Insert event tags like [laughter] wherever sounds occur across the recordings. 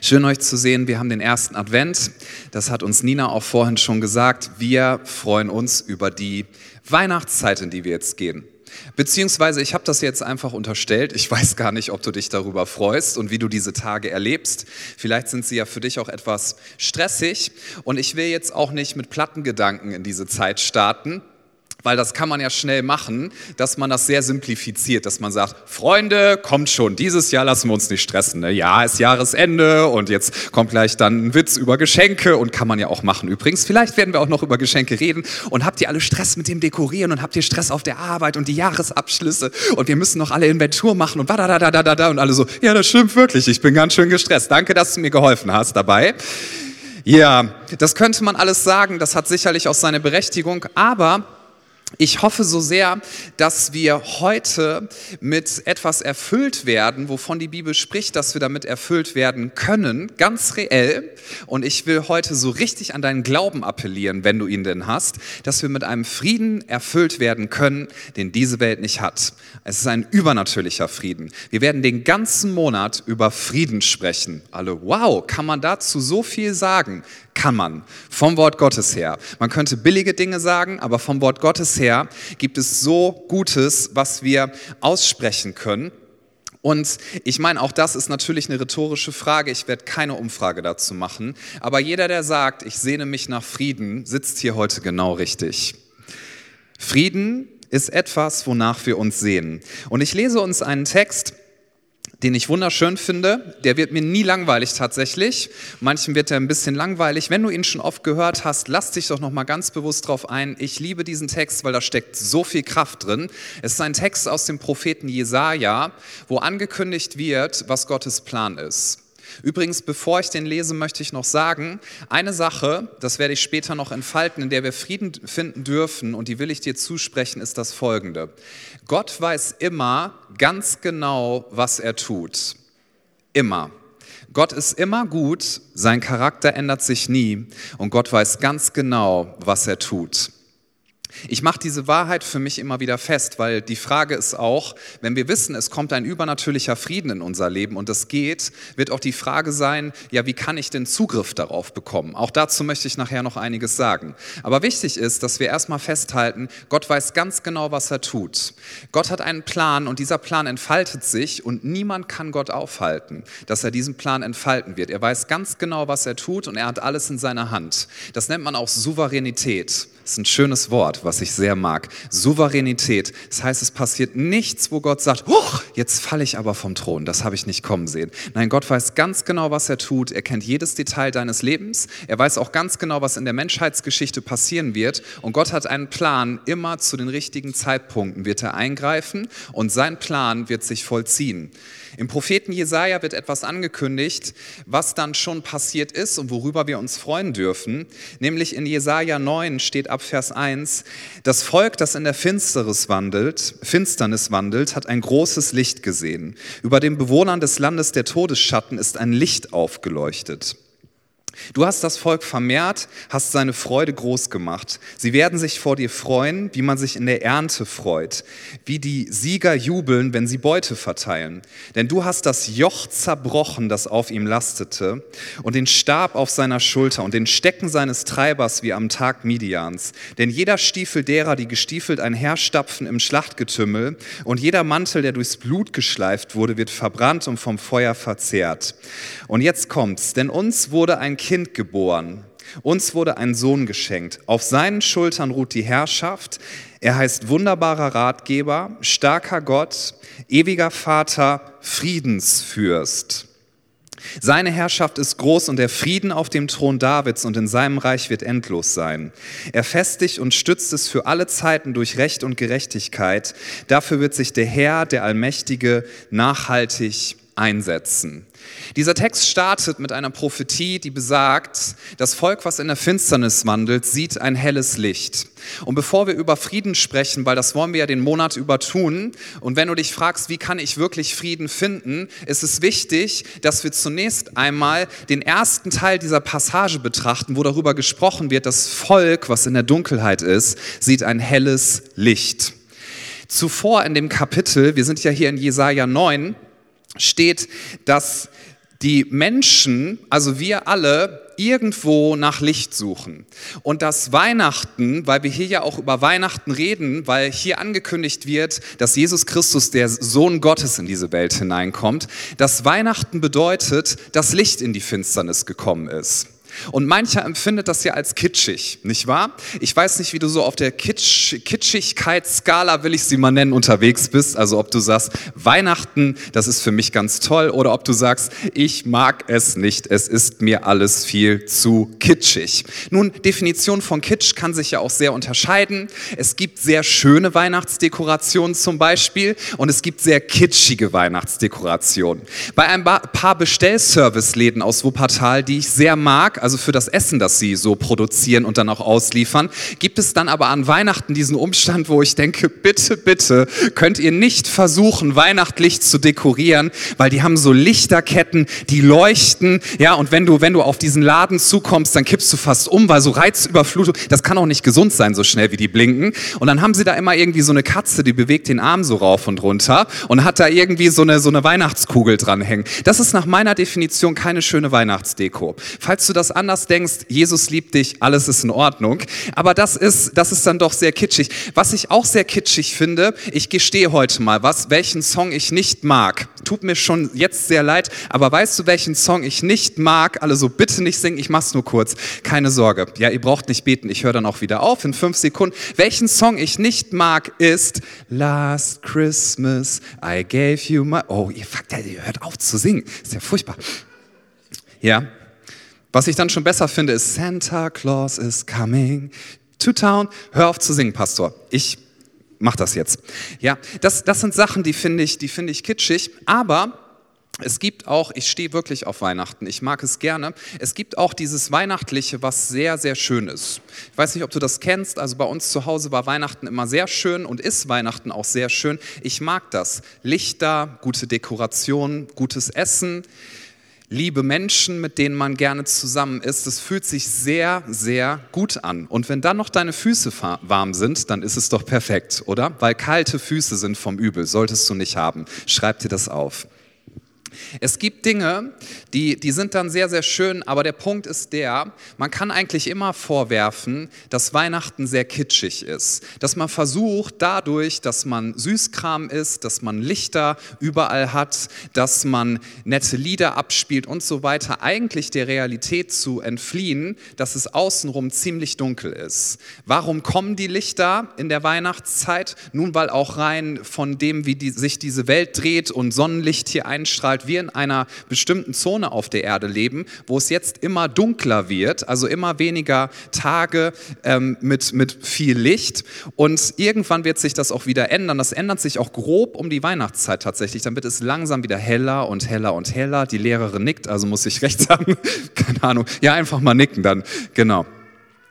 Schön euch zu sehen. Wir haben den ersten Advent. Das hat uns Nina auch vorhin schon gesagt. Wir freuen uns über die Weihnachtszeit, in die wir jetzt gehen. Beziehungsweise ich habe das jetzt einfach unterstellt. Ich weiß gar nicht, ob du dich darüber freust und wie du diese Tage erlebst. Vielleicht sind sie ja für dich auch etwas stressig. Und ich will jetzt auch nicht mit Plattengedanken in diese Zeit starten, weil das kann man ja schnell machen, dass man das sehr simplifiziert, dass man sagt, Freunde, kommt schon, dieses Jahr lassen wir uns nicht stressen. Ne? Ja, ist Jahresende und jetzt kommt gleich dann ein Witz über Geschenke und kann man ja auch machen. Übrigens, vielleicht werden wir auch noch über Geschenke reden und habt ihr alle Stress mit dem Dekorieren und habt ihr Stress auf der Arbeit und die Jahresabschlüsse und wir müssen noch alle Inventur machen und da da da da da und alle so, ja, das stimmt wirklich, ich bin ganz schön gestresst. Danke, dass du mir geholfen hast dabei. Ja, das könnte man alles sagen, das hat sicherlich auch seine Berechtigung, aber ich hoffe so sehr, dass wir heute mit etwas erfüllt werden, wovon die Bibel spricht, dass wir damit erfüllt werden können, ganz reell. Und ich will heute so richtig an deinen Glauben appellieren, wenn du ihn denn hast, dass wir mit einem Frieden erfüllt werden können, den diese Welt nicht hat. Es ist ein übernatürlicher Frieden. Wir werden den ganzen Monat über Frieden sprechen. Alle, wow, kann man dazu so viel sagen? Kann man, vom Wort Gottes her. Man könnte billige Dinge sagen, aber vom Wort Gottes her gibt es so Gutes, was wir aussprechen können. Und ich meine, auch das ist natürlich eine rhetorische Frage. Ich werde keine Umfrage dazu machen. Aber jeder, der sagt, ich sehne mich nach Frieden, sitzt hier heute genau richtig. Frieden ist etwas, wonach wir uns sehen. Und ich lese uns einen Text den ich wunderschön finde. Der wird mir nie langweilig tatsächlich. Manchen wird er ein bisschen langweilig. Wenn du ihn schon oft gehört hast, lass dich doch noch mal ganz bewusst drauf ein. Ich liebe diesen Text, weil da steckt so viel Kraft drin. Es ist ein Text aus dem Propheten Jesaja, wo angekündigt wird, was Gottes Plan ist. Übrigens, bevor ich den lese, möchte ich noch sagen, eine Sache, das werde ich später noch entfalten, in der wir Frieden finden dürfen, und die will ich dir zusprechen, ist das folgende. Gott weiß immer ganz genau, was er tut. Immer. Gott ist immer gut, sein Charakter ändert sich nie und Gott weiß ganz genau, was er tut. Ich mache diese Wahrheit für mich immer wieder fest, weil die Frage ist auch, wenn wir wissen, es kommt ein übernatürlicher Frieden in unser Leben und das geht, wird auch die Frage sein, ja, wie kann ich denn Zugriff darauf bekommen? Auch dazu möchte ich nachher noch einiges sagen. Aber wichtig ist, dass wir erstmal festhalten, Gott weiß ganz genau, was er tut. Gott hat einen Plan und dieser Plan entfaltet sich und niemand kann Gott aufhalten, dass er diesen Plan entfalten wird. Er weiß ganz genau, was er tut und er hat alles in seiner Hand. Das nennt man auch Souveränität. Das ist ein schönes Wort, was ich sehr mag. Souveränität. Das heißt, es passiert nichts, wo Gott sagt, Huch, jetzt falle ich aber vom Thron. Das habe ich nicht kommen sehen. Nein, Gott weiß ganz genau, was er tut. Er kennt jedes Detail deines Lebens. Er weiß auch ganz genau, was in der Menschheitsgeschichte passieren wird. Und Gott hat einen Plan. Immer zu den richtigen Zeitpunkten wird er eingreifen und sein Plan wird sich vollziehen. Im Propheten Jesaja wird etwas angekündigt, was dann schon passiert ist und worüber wir uns freuen dürfen. Nämlich in Jesaja 9 steht ab Vers 1, das Volk, das in der Finsternis wandelt, Finsternis wandelt, hat ein großes Licht gesehen. Über den Bewohnern des Landes der Todesschatten ist ein Licht aufgeleuchtet. Du hast das Volk vermehrt, hast seine Freude groß gemacht. Sie werden sich vor dir freuen, wie man sich in der Ernte freut, wie die Sieger jubeln, wenn sie Beute verteilen. Denn du hast das Joch zerbrochen, das auf ihm lastete, und den Stab auf seiner Schulter und den Stecken seines Treibers wie am Tag Midians. Denn jeder Stiefel derer, die gestiefelt einherstapfen im Schlachtgetümmel, und jeder Mantel, der durchs Blut geschleift wurde, wird verbrannt und vom Feuer verzehrt. Und jetzt kommt's, denn uns wurde ein Kind geboren. Uns wurde ein Sohn geschenkt. Auf seinen Schultern ruht die Herrschaft. Er heißt wunderbarer Ratgeber, starker Gott, ewiger Vater, Friedensfürst. Seine Herrschaft ist groß und der Frieden auf dem Thron Davids und in seinem Reich wird endlos sein. Er festigt und stützt es für alle Zeiten durch Recht und Gerechtigkeit. Dafür wird sich der Herr, der Allmächtige, nachhaltig einsetzen. Dieser Text startet mit einer Prophetie, die besagt, das Volk, was in der Finsternis wandelt, sieht ein helles Licht. Und bevor wir über Frieden sprechen, weil das wollen wir ja den Monat über tun, und wenn du dich fragst, wie kann ich wirklich Frieden finden, ist es wichtig, dass wir zunächst einmal den ersten Teil dieser Passage betrachten, wo darüber gesprochen wird, das Volk, was in der Dunkelheit ist, sieht ein helles Licht. Zuvor in dem Kapitel, wir sind ja hier in Jesaja 9, steht, dass die Menschen, also wir alle, irgendwo nach Licht suchen. Und das Weihnachten, weil wir hier ja auch über Weihnachten reden, weil hier angekündigt wird, dass Jesus Christus, der Sohn Gottes, in diese Welt hineinkommt, das Weihnachten bedeutet, dass Licht in die Finsternis gekommen ist. Und mancher empfindet das ja als kitschig, nicht wahr? Ich weiß nicht, wie du so auf der Kitsch, Kitschigkeitsskala, will ich sie mal nennen, unterwegs bist. Also ob du sagst, Weihnachten, das ist für mich ganz toll, oder ob du sagst, ich mag es nicht, es ist mir alles viel zu kitschig. Nun, Definition von Kitsch kann sich ja auch sehr unterscheiden. Es gibt sehr schöne Weihnachtsdekorationen zum Beispiel und es gibt sehr kitschige Weihnachtsdekorationen. Bei ein paar Bestellservice-Läden aus Wuppertal, die ich sehr mag, also für das Essen, das sie so produzieren und dann auch ausliefern, gibt es dann aber an Weihnachten diesen Umstand, wo ich denke, bitte, bitte, könnt ihr nicht versuchen, weihnachtlich zu dekorieren, weil die haben so Lichterketten, die leuchten, ja, und wenn du, wenn du auf diesen Laden zukommst, dann kippst du fast um, weil so Reizüberflutung, das kann auch nicht gesund sein, so schnell wie die blinken. Und dann haben sie da immer irgendwie so eine Katze, die bewegt den Arm so rauf und runter und hat da irgendwie so eine, so eine Weihnachtskugel dranhängen. Das ist nach meiner Definition keine schöne Weihnachtsdeko. Falls du das anders denkst, Jesus liebt dich, alles ist in Ordnung. Aber das ist, das ist dann doch sehr kitschig. Was ich auch sehr kitschig finde, ich gestehe heute mal, was, welchen Song ich nicht mag. Tut mir schon jetzt sehr leid, aber weißt du, welchen Song ich nicht mag? Also bitte nicht singen, ich mach's nur kurz. Keine Sorge. Ja, ihr braucht nicht beten, ich höre dann auch wieder auf in fünf Sekunden. Welchen Song ich nicht mag, ist Last Christmas I gave you my... Oh, ihr, ihr hört auf zu singen. Ist ja furchtbar. Ja, was ich dann schon besser finde, ist Santa Claus is coming to town. Hör auf zu singen, Pastor. Ich mach das jetzt. Ja, das, das sind Sachen, die finde ich, die finde ich kitschig, aber es gibt auch, ich stehe wirklich auf Weihnachten, ich mag es gerne, es gibt auch dieses Weihnachtliche, was sehr, sehr schön ist. Ich weiß nicht, ob du das kennst, also bei uns zu Hause war Weihnachten immer sehr schön und ist Weihnachten auch sehr schön. Ich mag das. Lichter, gute Dekoration, gutes Essen liebe Menschen, mit denen man gerne zusammen ist. Das fühlt sich sehr, sehr gut an. Und wenn dann noch deine Füße warm sind, dann ist es doch perfekt, oder? Weil kalte Füße sind vom Übel, solltest du nicht haben. Schreib dir das auf. Es gibt Dinge, die, die sind dann sehr, sehr schön, aber der Punkt ist der, man kann eigentlich immer vorwerfen, dass Weihnachten sehr kitschig ist. Dass man versucht, dadurch, dass man Süßkram isst, dass man Lichter überall hat, dass man nette Lieder abspielt und so weiter, eigentlich der Realität zu entfliehen, dass es außenrum ziemlich dunkel ist. Warum kommen die Lichter in der Weihnachtszeit? Nun, weil auch rein von dem, wie die, sich diese Welt dreht und Sonnenlicht hier einstrahlt, wir in einer bestimmten Zone auf der Erde leben, wo es jetzt immer dunkler wird, also immer weniger Tage ähm, mit, mit viel Licht. Und irgendwann wird sich das auch wieder ändern. Das ändert sich auch grob um die Weihnachtszeit tatsächlich. Dann wird es langsam wieder heller und heller und heller. Die Lehrerin nickt, also muss ich recht [laughs] sagen. Keine Ahnung. Ja, einfach mal nicken dann. Genau.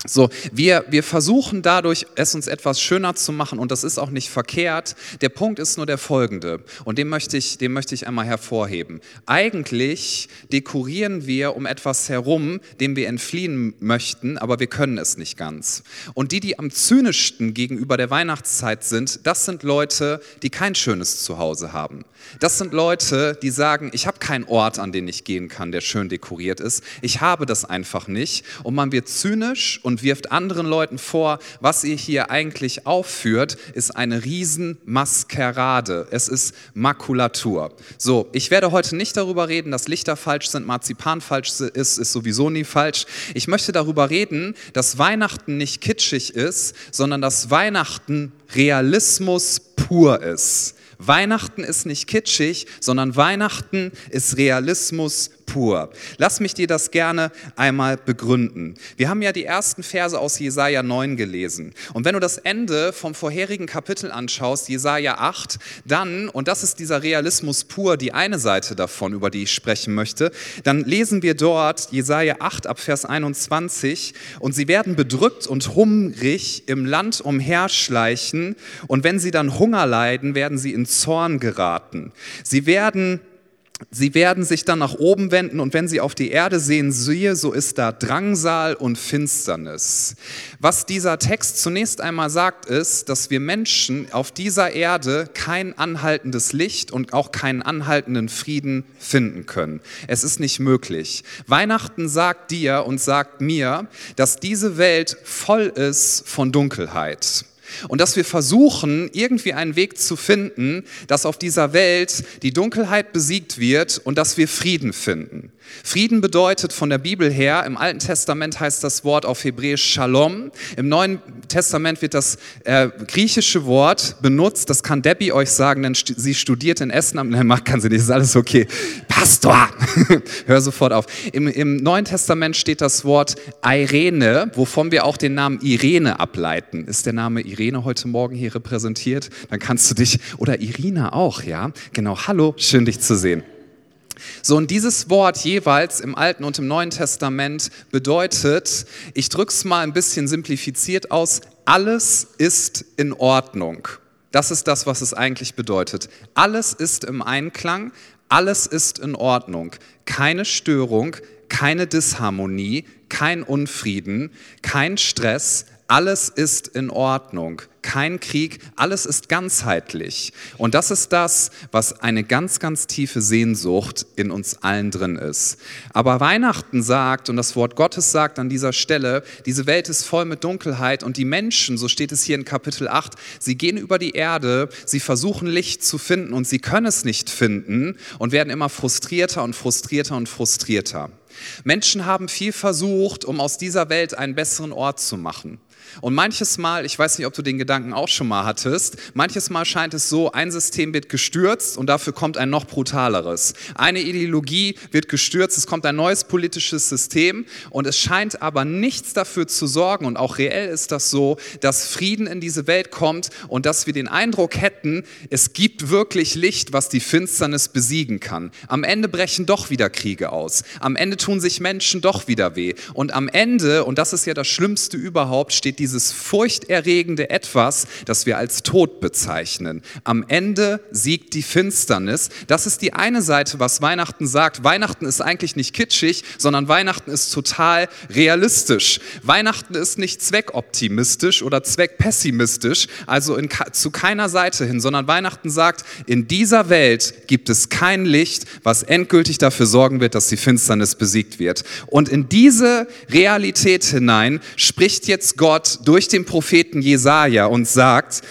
So, wir, wir versuchen dadurch, es uns etwas schöner zu machen und das ist auch nicht verkehrt. Der Punkt ist nur der folgende und den möchte ich, den möchte ich einmal hervorheben. Eigentlich dekorieren wir um etwas herum, dem wir entfliehen möchten, aber wir können es nicht ganz. Und die, die am zynischsten gegenüber der Weihnachtszeit sind, das sind Leute, die kein schönes Zuhause haben. Das sind Leute, die sagen, ich habe keinen Ort, an den ich gehen kann, der schön dekoriert ist. Ich habe das einfach nicht. Und man wird zynisch und wirft anderen Leuten vor, was ihr hier eigentlich aufführt, ist eine Riesenmaskerade. Es ist Makulatur. So, ich werde heute nicht darüber reden, dass Lichter falsch sind, Marzipan falsch ist, ist sowieso nie falsch. Ich möchte darüber reden, dass Weihnachten nicht kitschig ist, sondern dass Weihnachten Realismus pur ist. Weihnachten ist nicht kitschig, sondern Weihnachten ist Realismus pur. Lass mich dir das gerne einmal begründen. Wir haben ja die ersten Verse aus Jesaja 9 gelesen. Und wenn du das Ende vom vorherigen Kapitel anschaust, Jesaja 8, dann, und das ist dieser Realismus pur, die eine Seite davon, über die ich sprechen möchte, dann lesen wir dort Jesaja 8 ab Vers 21 und sie werden bedrückt und hungrig im Land umherschleichen und wenn sie dann Hunger leiden, werden sie in Zorn geraten. Sie werden Sie werden sich dann nach oben wenden und wenn sie auf die Erde sehen, siehe, so ist da Drangsal und Finsternis. Was dieser Text zunächst einmal sagt, ist, dass wir Menschen auf dieser Erde kein anhaltendes Licht und auch keinen anhaltenden Frieden finden können. Es ist nicht möglich. Weihnachten sagt dir und sagt mir, dass diese Welt voll ist von Dunkelheit. Und dass wir versuchen, irgendwie einen Weg zu finden, dass auf dieser Welt die Dunkelheit besiegt wird und dass wir Frieden finden. Frieden bedeutet von der Bibel her, im Alten Testament heißt das Wort auf Hebräisch Shalom, im Neuen Testament wird das äh, griechische Wort benutzt, das kann Debbie euch sagen, denn st sie studiert in Essen, [laughs] nein, kann sie nicht, ist alles okay. Pastor, [laughs] hör sofort auf. Im, Im Neuen Testament steht das Wort Irene, wovon wir auch den Namen Irene ableiten. Ist der Name Irene heute Morgen hier repräsentiert? Dann kannst du dich, oder Irina auch, ja? Genau, hallo, schön dich zu sehen. So, und dieses Wort jeweils im Alten und im Neuen Testament bedeutet, ich drücke es mal ein bisschen simplifiziert aus, alles ist in Ordnung. Das ist das, was es eigentlich bedeutet. Alles ist im Einklang, alles ist in Ordnung. Keine Störung, keine Disharmonie, kein Unfrieden, kein Stress, alles ist in Ordnung, kein Krieg, alles ist ganzheitlich. Und das ist das, was eine ganz, ganz tiefe Sehnsucht in uns allen drin ist. Aber Weihnachten sagt, und das Wort Gottes sagt an dieser Stelle, diese Welt ist voll mit Dunkelheit und die Menschen, so steht es hier in Kapitel 8, sie gehen über die Erde, sie versuchen Licht zu finden und sie können es nicht finden und werden immer frustrierter und frustrierter und frustrierter. Menschen haben viel versucht, um aus dieser Welt einen besseren Ort zu machen. Und manches Mal, ich weiß nicht, ob du den Gedanken auch schon mal hattest, manches Mal scheint es so, ein System wird gestürzt und dafür kommt ein noch brutaleres. Eine Ideologie wird gestürzt, es kommt ein neues politisches System und es scheint aber nichts dafür zu sorgen und auch reell ist das so, dass Frieden in diese Welt kommt und dass wir den Eindruck hätten, es gibt wirklich Licht, was die Finsternis besiegen kann. Am Ende brechen doch wieder Kriege aus. Am Ende tun sich Menschen doch wieder weh. Und am Ende, und das ist ja das Schlimmste überhaupt, steht die dieses furchterregende Etwas, das wir als Tod bezeichnen. Am Ende siegt die Finsternis. Das ist die eine Seite, was Weihnachten sagt. Weihnachten ist eigentlich nicht kitschig, sondern Weihnachten ist total realistisch. Weihnachten ist nicht zweckoptimistisch oder zweckpessimistisch, also in, zu keiner Seite hin, sondern Weihnachten sagt, in dieser Welt gibt es kein Licht, was endgültig dafür sorgen wird, dass die Finsternis besiegt wird. Und in diese Realität hinein spricht jetzt Gott durch den Propheten Jesaja und sagt,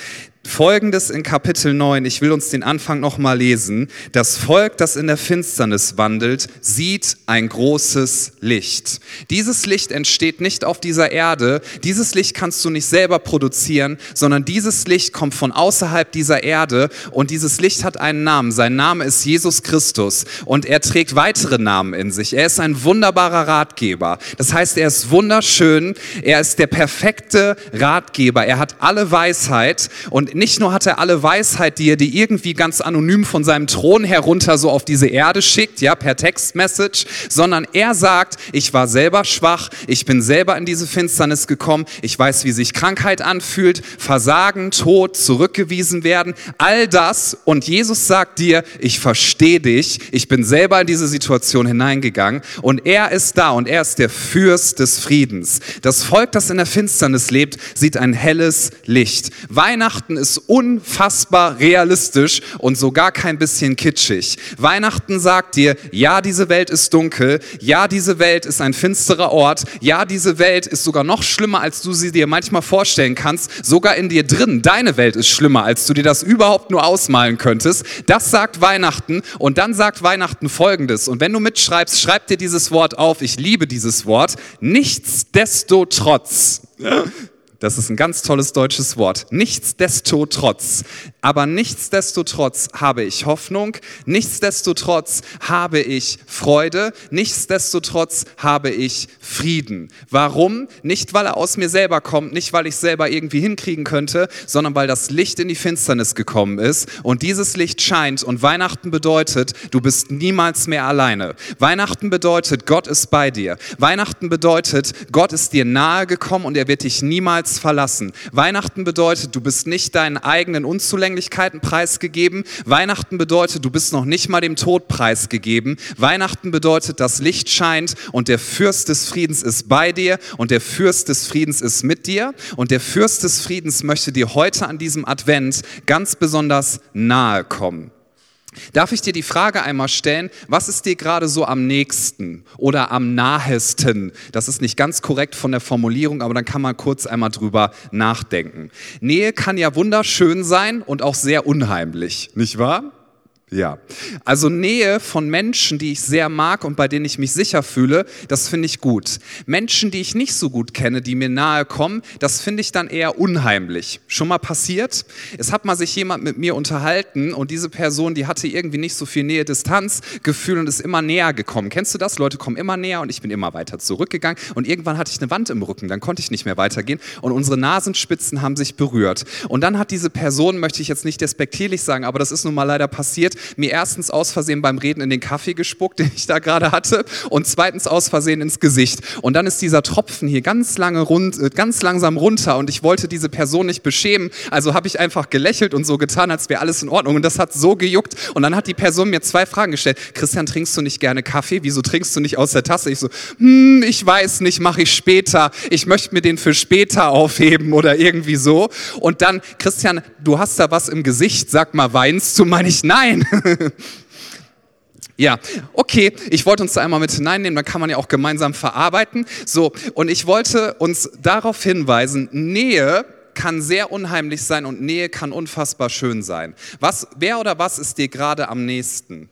Folgendes in Kapitel 9, ich will uns den Anfang nochmal lesen. Das Volk, das in der Finsternis wandelt, sieht ein großes Licht. Dieses Licht entsteht nicht auf dieser Erde, dieses Licht kannst du nicht selber produzieren, sondern dieses Licht kommt von außerhalb dieser Erde und dieses Licht hat einen Namen. Sein Name ist Jesus Christus und er trägt weitere Namen in sich. Er ist ein wunderbarer Ratgeber. Das heißt, er ist wunderschön, er ist der perfekte Ratgeber, er hat alle Weisheit und nicht nur hat er alle Weisheit, die er dir irgendwie ganz anonym von seinem Thron herunter so auf diese Erde schickt, ja, per Textmessage, sondern er sagt, ich war selber schwach, ich bin selber in diese Finsternis gekommen, ich weiß, wie sich Krankheit anfühlt, Versagen, Tod, zurückgewiesen werden, all das und Jesus sagt dir, ich verstehe dich, ich bin selber in diese Situation hineingegangen und er ist da und er ist der Fürst des Friedens. Das Volk, das in der Finsternis lebt, sieht ein helles Licht. Weihnachten ist ist unfassbar realistisch und sogar kein bisschen kitschig. Weihnachten sagt dir, ja, diese Welt ist dunkel, ja, diese Welt ist ein finsterer Ort, ja, diese Welt ist sogar noch schlimmer, als du sie dir manchmal vorstellen kannst, sogar in dir drin. Deine Welt ist schlimmer, als du dir das überhaupt nur ausmalen könntest. Das sagt Weihnachten und dann sagt Weihnachten folgendes. Und wenn du mitschreibst, schreib dir dieses Wort auf. Ich liebe dieses Wort. Nichtsdestotrotz. Das ist ein ganz tolles deutsches Wort. Nichtsdestotrotz. Aber nichtsdestotrotz habe ich Hoffnung. Nichtsdestotrotz habe ich Freude. Nichtsdestotrotz habe ich Frieden. Warum? Nicht, weil er aus mir selber kommt, nicht, weil ich selber irgendwie hinkriegen könnte, sondern weil das Licht in die Finsternis gekommen ist. Und dieses Licht scheint. Und Weihnachten bedeutet, du bist niemals mehr alleine. Weihnachten bedeutet, Gott ist bei dir. Weihnachten bedeutet, Gott ist dir nahe gekommen und er wird dich niemals niemals verlassen. Weihnachten bedeutet, du bist nicht deinen eigenen Unzulänglichkeiten preisgegeben. Weihnachten bedeutet, du bist noch nicht mal dem Tod preisgegeben. Weihnachten bedeutet, das Licht scheint und der Fürst des Friedens ist bei dir und der Fürst des Friedens ist mit dir und der Fürst des Friedens möchte dir heute an diesem Advent ganz besonders nahe kommen. Darf ich dir die Frage einmal stellen, was ist dir gerade so am nächsten oder am nahesten? Das ist nicht ganz korrekt von der Formulierung, aber dann kann man kurz einmal drüber nachdenken. Nähe kann ja wunderschön sein und auch sehr unheimlich, nicht wahr? Ja, also Nähe von Menschen, die ich sehr mag und bei denen ich mich sicher fühle, das finde ich gut. Menschen, die ich nicht so gut kenne, die mir nahe kommen, das finde ich dann eher unheimlich. Schon mal passiert? Es hat mal sich jemand mit mir unterhalten und diese Person, die hatte irgendwie nicht so viel Nähe-Distanz-Gefühl und ist immer näher gekommen. Kennst du das? Leute kommen immer näher und ich bin immer weiter zurückgegangen und irgendwann hatte ich eine Wand im Rücken, dann konnte ich nicht mehr weitergehen und unsere Nasenspitzen haben sich berührt. Und dann hat diese Person, möchte ich jetzt nicht despektierlich sagen, aber das ist nun mal leider passiert, mir erstens aus Versehen beim Reden in den Kaffee gespuckt, [laughs] den ich da gerade hatte, und zweitens aus Versehen ins Gesicht. Und dann ist dieser Tropfen hier ganz lange rund, äh, ganz langsam runter und ich wollte diese Person nicht beschämen, also habe ich einfach gelächelt und so getan, als wäre alles in Ordnung und das hat so gejuckt und dann hat die Person mir zwei Fragen gestellt. Christian, trinkst du nicht gerne Kaffee? Wieso trinkst du nicht aus der Tasse? Ich so, hm, ich weiß nicht, mache ich später. Ich möchte mir den für später aufheben oder irgendwie so. Und dann, Christian, du hast da was im Gesicht, sag mal, weinst du? Meine ich, nein. [laughs] Ja, okay, ich wollte uns da einmal mit hineinnehmen, dann kann man ja auch gemeinsam verarbeiten. So, und ich wollte uns darauf hinweisen, Nähe kann sehr unheimlich sein und Nähe kann unfassbar schön sein. Was, wer oder was ist dir gerade am nächsten?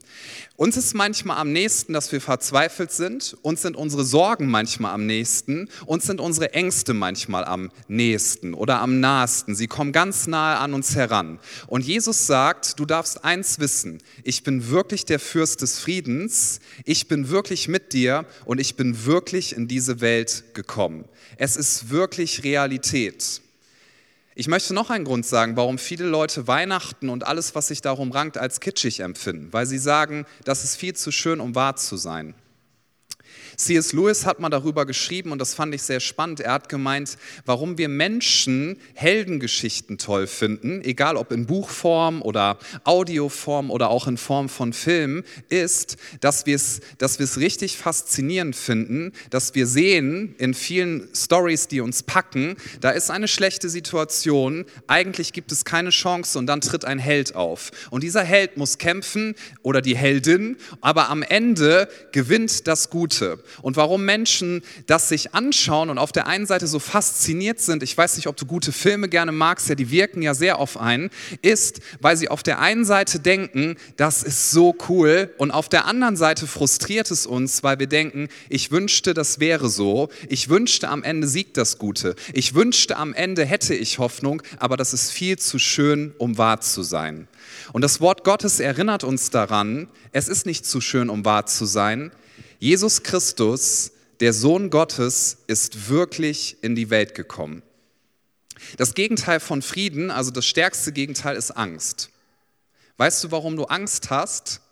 Uns ist manchmal am nächsten, dass wir verzweifelt sind. Uns sind unsere Sorgen manchmal am nächsten. Uns sind unsere Ängste manchmal am nächsten oder am nahesten. Sie kommen ganz nahe an uns heran. Und Jesus sagt, du darfst eins wissen. Ich bin wirklich der Fürst des Friedens. Ich bin wirklich mit dir und ich bin wirklich in diese Welt gekommen. Es ist wirklich Realität. Ich möchte noch einen Grund sagen, warum viele Leute Weihnachten und alles, was sich darum rankt, als kitschig empfinden, weil sie sagen, das ist viel zu schön, um wahr zu sein. C.S. Lewis hat mal darüber geschrieben und das fand ich sehr spannend. Er hat gemeint, warum wir Menschen Heldengeschichten toll finden, egal ob in Buchform oder Audioform oder auch in Form von Film, ist, dass wir es dass richtig faszinierend finden, dass wir sehen in vielen Stories, die uns packen, da ist eine schlechte Situation, eigentlich gibt es keine Chance und dann tritt ein Held auf. Und dieser Held muss kämpfen oder die Heldin, aber am Ende gewinnt das Gute und warum Menschen das sich anschauen und auf der einen Seite so fasziniert sind, ich weiß nicht, ob du gute Filme gerne magst, ja, die wirken ja sehr auf einen, ist, weil sie auf der einen Seite denken, das ist so cool und auf der anderen Seite frustriert es uns, weil wir denken, ich wünschte, das wäre so, ich wünschte, am Ende siegt das Gute, ich wünschte, am Ende hätte ich Hoffnung, aber das ist viel zu schön, um wahr zu sein. Und das Wort Gottes erinnert uns daran, es ist nicht zu schön, um wahr zu sein, Jesus Christus, der Sohn Gottes, ist wirklich in die Welt gekommen. Das Gegenteil von Frieden, also das stärkste Gegenteil, ist Angst. Weißt du, warum du Angst hast?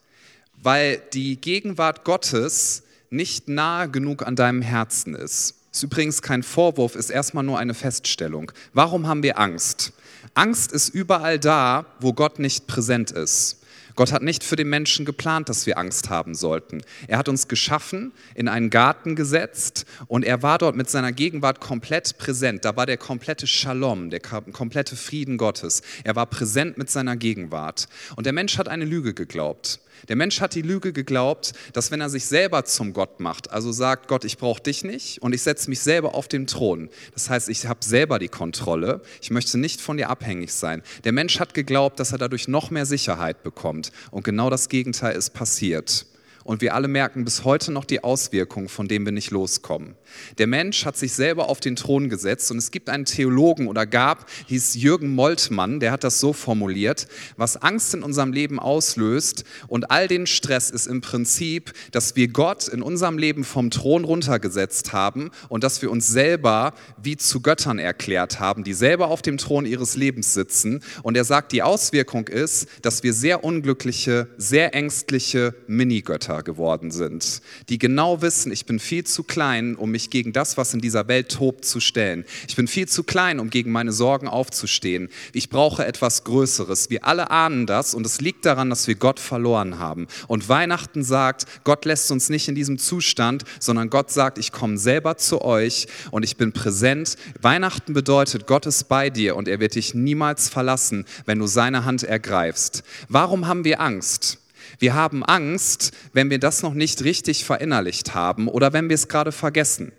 Weil die Gegenwart Gottes nicht nahe genug an deinem Herzen ist. Ist übrigens kein Vorwurf, ist erstmal nur eine Feststellung. Warum haben wir Angst? Angst ist überall da, wo Gott nicht präsent ist. Gott hat nicht für den Menschen geplant, dass wir Angst haben sollten. Er hat uns geschaffen, in einen Garten gesetzt und er war dort mit seiner Gegenwart komplett präsent. Da war der komplette Shalom, der komplette Frieden Gottes. Er war präsent mit seiner Gegenwart. Und der Mensch hat eine Lüge geglaubt. Der Mensch hat die Lüge geglaubt, dass wenn er sich selber zum Gott macht, also sagt, Gott, ich brauche dich nicht und ich setze mich selber auf den Thron. Das heißt, ich habe selber die Kontrolle. Ich möchte nicht von dir abhängig sein. Der Mensch hat geglaubt, dass er dadurch noch mehr Sicherheit bekommt. Und genau das Gegenteil ist passiert. Und wir alle merken bis heute noch die Auswirkungen, von denen wir nicht loskommen. Der Mensch hat sich selber auf den Thron gesetzt und es gibt einen Theologen oder gab, hieß Jürgen Moltmann, der hat das so formuliert, was Angst in unserem Leben auslöst und all den Stress ist im Prinzip, dass wir Gott in unserem Leben vom Thron runtergesetzt haben und dass wir uns selber wie zu Göttern erklärt haben, die selber auf dem Thron ihres Lebens sitzen. Und er sagt, die Auswirkung ist, dass wir sehr unglückliche, sehr ängstliche Minigötter Väter geworden sind, die genau wissen, ich bin viel zu klein, um mich gegen das, was in dieser Welt tobt, zu stellen. Ich bin viel zu klein, um gegen meine Sorgen aufzustehen. Ich brauche etwas Größeres. Wir alle ahnen das und es liegt daran, dass wir Gott verloren haben. Und Weihnachten sagt, Gott lässt uns nicht in diesem Zustand, sondern Gott sagt, ich komme selber zu euch und ich bin präsent. Weihnachten bedeutet, Gott ist bei dir und er wird dich niemals verlassen, wenn du seine Hand ergreifst. Warum haben wir Angst? Wir haben Angst, wenn wir das noch nicht richtig verinnerlicht haben oder wenn wir es gerade vergessen.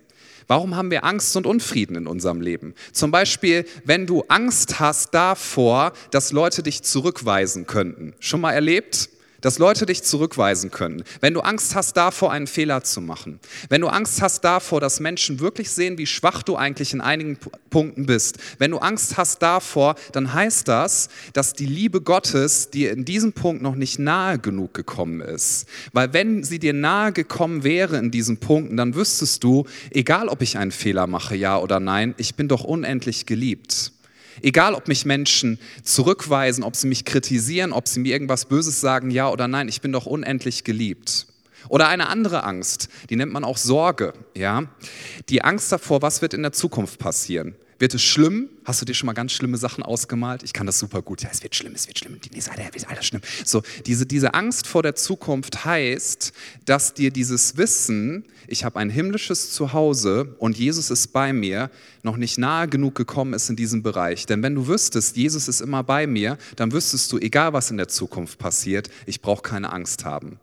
Warum haben wir Angst und Unfrieden in unserem Leben? Zum Beispiel, wenn du Angst hast davor, dass Leute dich zurückweisen könnten. Schon mal erlebt? Dass Leute dich zurückweisen können, wenn du Angst hast davor, einen Fehler zu machen, wenn du Angst hast davor, dass Menschen wirklich sehen, wie schwach du eigentlich in einigen Punkten bist, wenn du Angst hast davor, dann heißt das, dass die Liebe Gottes dir in diesem Punkt noch nicht nahe genug gekommen ist. Weil wenn sie dir nahe gekommen wäre in diesen Punkten, dann wüsstest du, egal ob ich einen Fehler mache, ja oder nein, ich bin doch unendlich geliebt. Egal, ob mich Menschen zurückweisen, ob sie mich kritisieren, ob sie mir irgendwas Böses sagen, ja oder nein, ich bin doch unendlich geliebt. Oder eine andere Angst, die nennt man auch Sorge, ja? Die Angst davor, was wird in der Zukunft passieren? Wird es schlimm? Hast du dir schon mal ganz schlimme Sachen ausgemalt? Ich kann das super gut. Ja, es wird schlimm, es wird schlimm. Die nächste Seite wird alles schlimm. So, diese, diese Angst vor der Zukunft heißt, dass dir dieses Wissen, ich habe ein himmlisches Zuhause und Jesus ist bei mir, noch nicht nahe genug gekommen ist in diesem Bereich. Denn wenn du wüsstest, Jesus ist immer bei mir, dann wüsstest du, egal was in der Zukunft passiert, ich brauche keine Angst haben.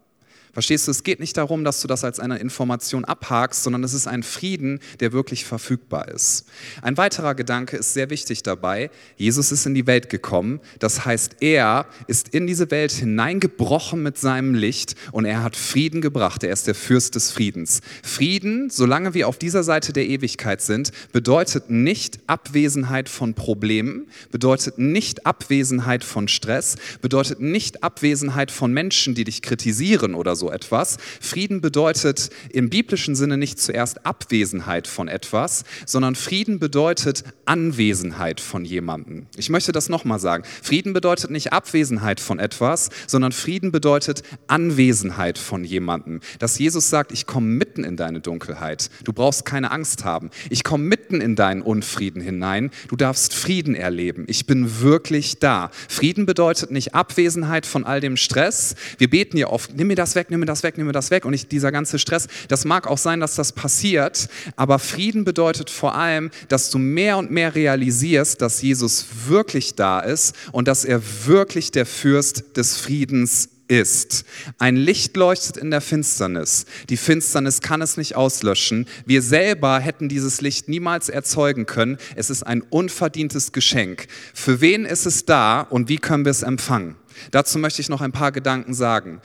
Verstehst du, es geht nicht darum, dass du das als eine Information abhakst, sondern es ist ein Frieden, der wirklich verfügbar ist. Ein weiterer Gedanke ist sehr wichtig dabei. Jesus ist in die Welt gekommen. Das heißt, er ist in diese Welt hineingebrochen mit seinem Licht und er hat Frieden gebracht. Er ist der Fürst des Friedens. Frieden, solange wir auf dieser Seite der Ewigkeit sind, bedeutet nicht Abwesenheit von Problemen, bedeutet nicht Abwesenheit von Stress, bedeutet nicht Abwesenheit von Menschen, die dich kritisieren oder so etwas. Frieden bedeutet im biblischen Sinne nicht zuerst Abwesenheit von etwas, sondern Frieden bedeutet Anwesenheit von jemandem. Ich möchte das nochmal sagen. Frieden bedeutet nicht Abwesenheit von etwas, sondern Frieden bedeutet Anwesenheit von jemandem. Dass Jesus sagt, ich komme mitten in deine Dunkelheit. Du brauchst keine Angst haben. Ich komme mitten in deinen Unfrieden hinein. Du darfst Frieden erleben. Ich bin wirklich da. Frieden bedeutet nicht Abwesenheit von all dem Stress. Wir beten ja oft, nimm mir das weg, nimm mir das weg, nimm mir das weg. Und ich, dieser ganze Stress, das mag auch sein, dass das passiert, aber Frieden bedeutet vor allem, dass du mehr und mehr realisierst, dass Jesus wirklich da ist und dass er wirklich der Fürst des Friedens ist. Ein Licht leuchtet in der Finsternis. Die Finsternis kann es nicht auslöschen. Wir selber hätten dieses Licht niemals erzeugen können. Es ist ein unverdientes Geschenk. Für wen ist es da und wie können wir es empfangen? Dazu möchte ich noch ein paar Gedanken sagen.